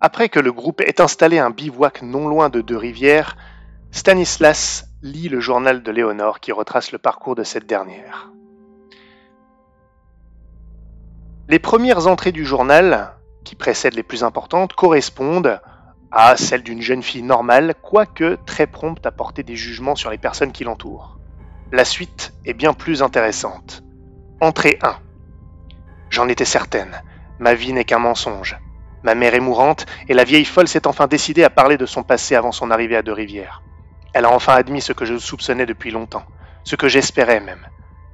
Après que le groupe ait installé un bivouac non loin de Deux-Rivières, Stanislas lit le journal de Léonore qui retrace le parcours de cette dernière. Les premières entrées du journal, qui précèdent les plus importantes, correspondent à celles d'une jeune fille normale, quoique très prompte à porter des jugements sur les personnes qui l'entourent. La suite est bien plus intéressante. Entrée 1. J'en étais certaine, ma vie n'est qu'un mensonge. Ma mère est mourante et la vieille folle s'est enfin décidée à parler de son passé avant son arrivée à Deux-Rivières. Elle a enfin admis ce que je soupçonnais depuis longtemps, ce que j'espérais même.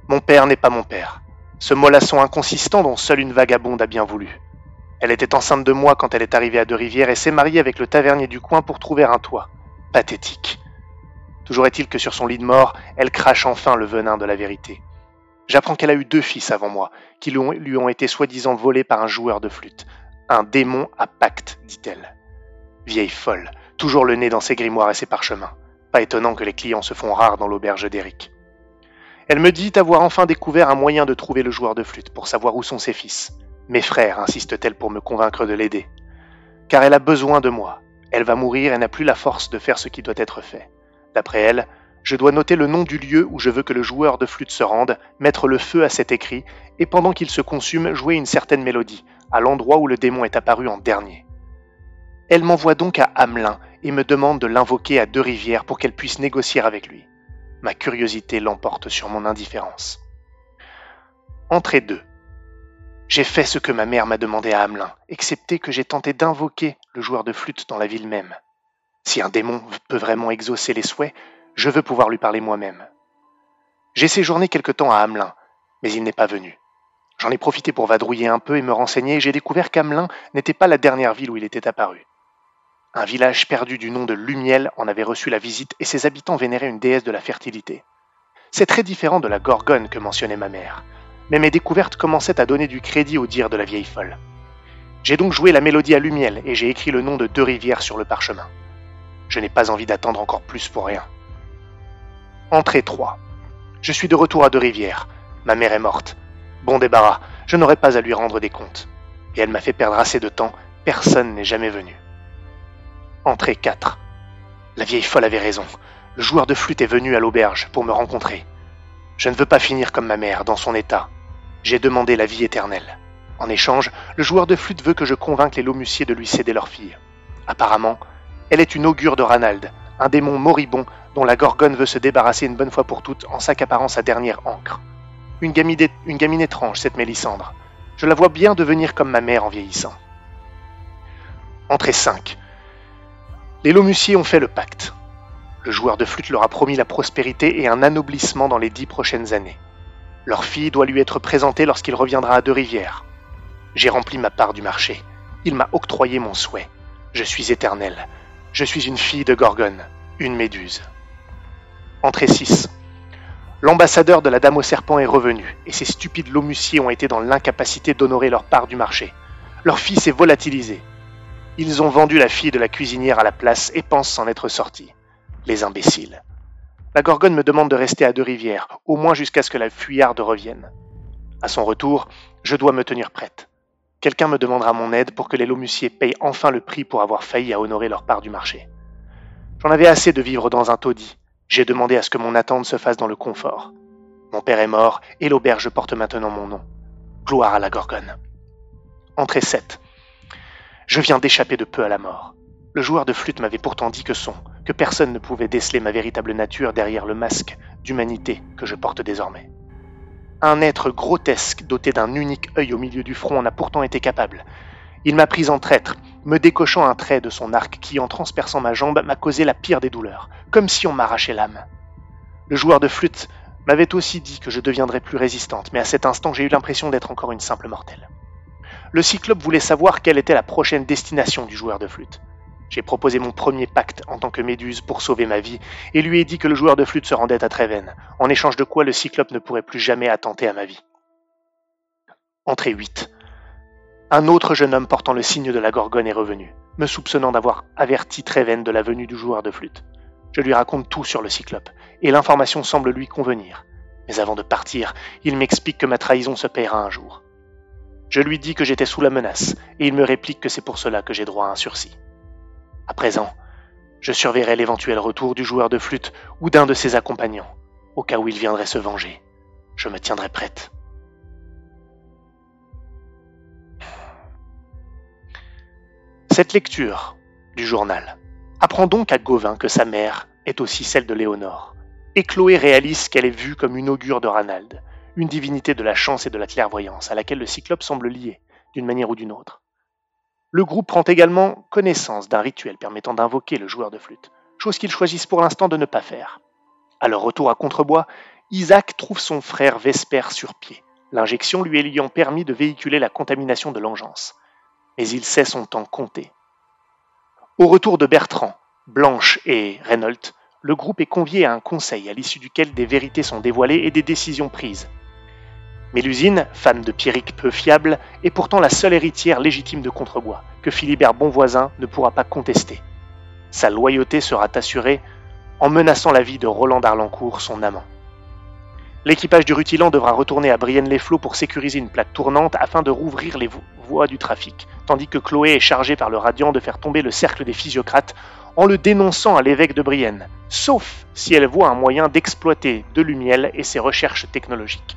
Mon père n'est pas mon père. Ce mollasson inconsistant dont seule une vagabonde a bien voulu. Elle était enceinte de moi quand elle est arrivée à Deux-Rivières et s'est mariée avec le tavernier du coin pour trouver un toit. Pathétique. Toujours est-il que sur son lit de mort, elle crache enfin le venin de la vérité. J'apprends qu'elle a eu deux fils avant moi, qui lui ont été soi-disant volés par un joueur de flûte. Un démon à pacte, dit-elle. Vieille folle, toujours le nez dans ses grimoires et ses parchemins. Pas étonnant que les clients se font rares dans l'auberge d'Eric. Elle me dit avoir enfin découvert un moyen de trouver le joueur de flûte pour savoir où sont ses fils. Mes frères, insiste-t-elle pour me convaincre de l'aider. Car elle a besoin de moi. Elle va mourir et n'a plus la force de faire ce qui doit être fait. D'après elle, je dois noter le nom du lieu où je veux que le joueur de flûte se rende, mettre le feu à cet écrit, et pendant qu'il se consume, jouer une certaine mélodie, à l'endroit où le démon est apparu en dernier. Elle m'envoie donc à Hamelin et me demande de l'invoquer à Deux-Rivières pour qu'elle puisse négocier avec lui. Ma curiosité l'emporte sur mon indifférence. Entrée 2. J'ai fait ce que ma mère m'a demandé à Hamelin, excepté que j'ai tenté d'invoquer le joueur de flûte dans la ville même. Si un démon peut vraiment exaucer les souhaits, je veux pouvoir lui parler moi-même. J'ai séjourné quelque temps à Hamelin, mais il n'est pas venu. J'en ai profité pour vadrouiller un peu et me renseigner, et j'ai découvert qu'Hamelin n'était pas la dernière ville où il était apparu. Un village perdu du nom de Lumiel en avait reçu la visite et ses habitants vénéraient une déesse de la fertilité. C'est très différent de la Gorgone que mentionnait ma mère, mais mes découvertes commençaient à donner du crédit au dire de la vieille folle. J'ai donc joué la mélodie à Lumiel et j'ai écrit le nom de deux rivières sur le parchemin. Je n'ai pas envie d'attendre encore plus pour rien. Entrée 3. Je suis de retour à Deux Rivières. Ma mère est morte. Bon débarras, je n'aurai pas à lui rendre des comptes. Et elle m'a fait perdre assez de temps, personne n'est jamais venu. Entrée 4. La vieille folle avait raison. Le joueur de flûte est venu à l'auberge pour me rencontrer. Je ne veux pas finir comme ma mère, dans son état. J'ai demandé la vie éternelle. En échange, le joueur de flûte veut que je convainque les Lomussiers de lui céder leur fille. Apparemment, elle est une augure de Ranald, un démon moribond dont la Gorgone veut se débarrasser une bonne fois pour toutes en s'accaparant sa dernière encre. Une gamine, étrange, cette Mélissandre. Je la vois bien devenir comme ma mère en vieillissant. Entrée 5. Les Lomussiers ont fait le pacte. Le joueur de flûte leur a promis la prospérité et un anoblissement dans les dix prochaines années. Leur fille doit lui être présentée lorsqu'il reviendra à Deux-Rivières. J'ai rempli ma part du marché. Il m'a octroyé mon souhait. Je suis éternel. Je suis une fille de Gorgone, une méduse. Entrée 6. L'ambassadeur de la Dame au Serpent est revenu, et ces stupides lomussiers ont été dans l'incapacité d'honorer leur part du marché. Leur fille s'est volatilisée. Ils ont vendu la fille de la cuisinière à la place et pensent s'en être sortis. Les imbéciles. La Gorgone me demande de rester à Deux-Rivières, au moins jusqu'à ce que la fuyarde revienne. À son retour, je dois me tenir prête. Quelqu'un me demandera mon aide pour que les Lomussiers payent enfin le prix pour avoir failli à honorer leur part du marché. J'en avais assez de vivre dans un taudis. J'ai demandé à ce que mon attente se fasse dans le confort. Mon père est mort et l'auberge porte maintenant mon nom. Gloire à la Gorgone. Entrée 7. Je viens d'échapper de peu à la mort. Le joueur de flûte m'avait pourtant dit que son, que personne ne pouvait déceler ma véritable nature derrière le masque d'humanité que je porte désormais. Un être grotesque doté d'un unique œil au milieu du front en a pourtant été capable. Il m'a pris en traître, me décochant un trait de son arc qui, en transperçant ma jambe, m'a causé la pire des douleurs, comme si on m'arrachait l'âme. Le joueur de flûte m'avait aussi dit que je deviendrais plus résistante, mais à cet instant j'ai eu l'impression d'être encore une simple mortelle le Cyclope voulait savoir quelle était la prochaine destination du joueur de flûte. J'ai proposé mon premier pacte en tant que Méduse pour sauver ma vie et lui ai dit que le joueur de flûte se rendait à Tréven, en échange de quoi le Cyclope ne pourrait plus jamais attenter à ma vie. Entrée 8. Un autre jeune homme portant le signe de la Gorgone est revenu, me soupçonnant d'avoir averti Tréven de la venue du joueur de flûte. Je lui raconte tout sur le Cyclope, et l'information semble lui convenir. Mais avant de partir, il m'explique que ma trahison se paiera un jour. Je lui dis que j'étais sous la menace, et il me réplique que c'est pour cela que j'ai droit à un sursis. À présent, je surveillerai l'éventuel retour du joueur de flûte ou d'un de ses accompagnants, au cas où il viendrait se venger. Je me tiendrai prête. Cette lecture du journal apprend donc à Gauvin que sa mère est aussi celle de Léonore, et Chloé réalise qu'elle est vue comme une augure de Ranald, une divinité de la chance et de la clairvoyance à laquelle le cyclope semble lié, d'une manière ou d'une autre. Le groupe prend également connaissance d'un rituel permettant d'invoquer le joueur de flûte, chose qu'ils choisissent pour l'instant de ne pas faire. À leur retour à Contrebois, Isaac trouve son frère Vesper sur pied, l'injection lui ayant permis de véhiculer la contamination de l'engeance. Mais il sait son temps compté. Au retour de Bertrand, Blanche et Reynolds, le groupe est convié à un conseil à l'issue duquel des vérités sont dévoilées et des décisions prises. Mélusine, femme de Pierrick peu fiable, est pourtant la seule héritière légitime de Contrebois, que Philibert Bonvoisin ne pourra pas contester. Sa loyauté sera assurée en menaçant la vie de Roland d'Arlancourt, son amant. L'équipage du Rutilant devra retourner à Brienne-les-Flots pour sécuriser une plaque tournante afin de rouvrir les voies du trafic, tandis que Chloé est chargée par le Radiant de faire tomber le cercle des physiocrates en le dénonçant à l'évêque de Brienne, sauf si elle voit un moyen d'exploiter de Lumiel et ses recherches technologiques.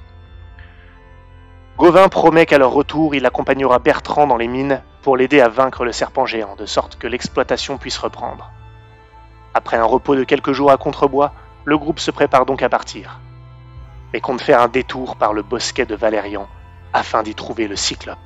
Gauvin promet qu'à leur retour, il accompagnera Bertrand dans les mines pour l'aider à vaincre le serpent géant, de sorte que l'exploitation puisse reprendre. Après un repos de quelques jours à Contrebois, le groupe se prépare donc à partir, mais compte faire un détour par le bosquet de Valérian afin d'y trouver le cyclope.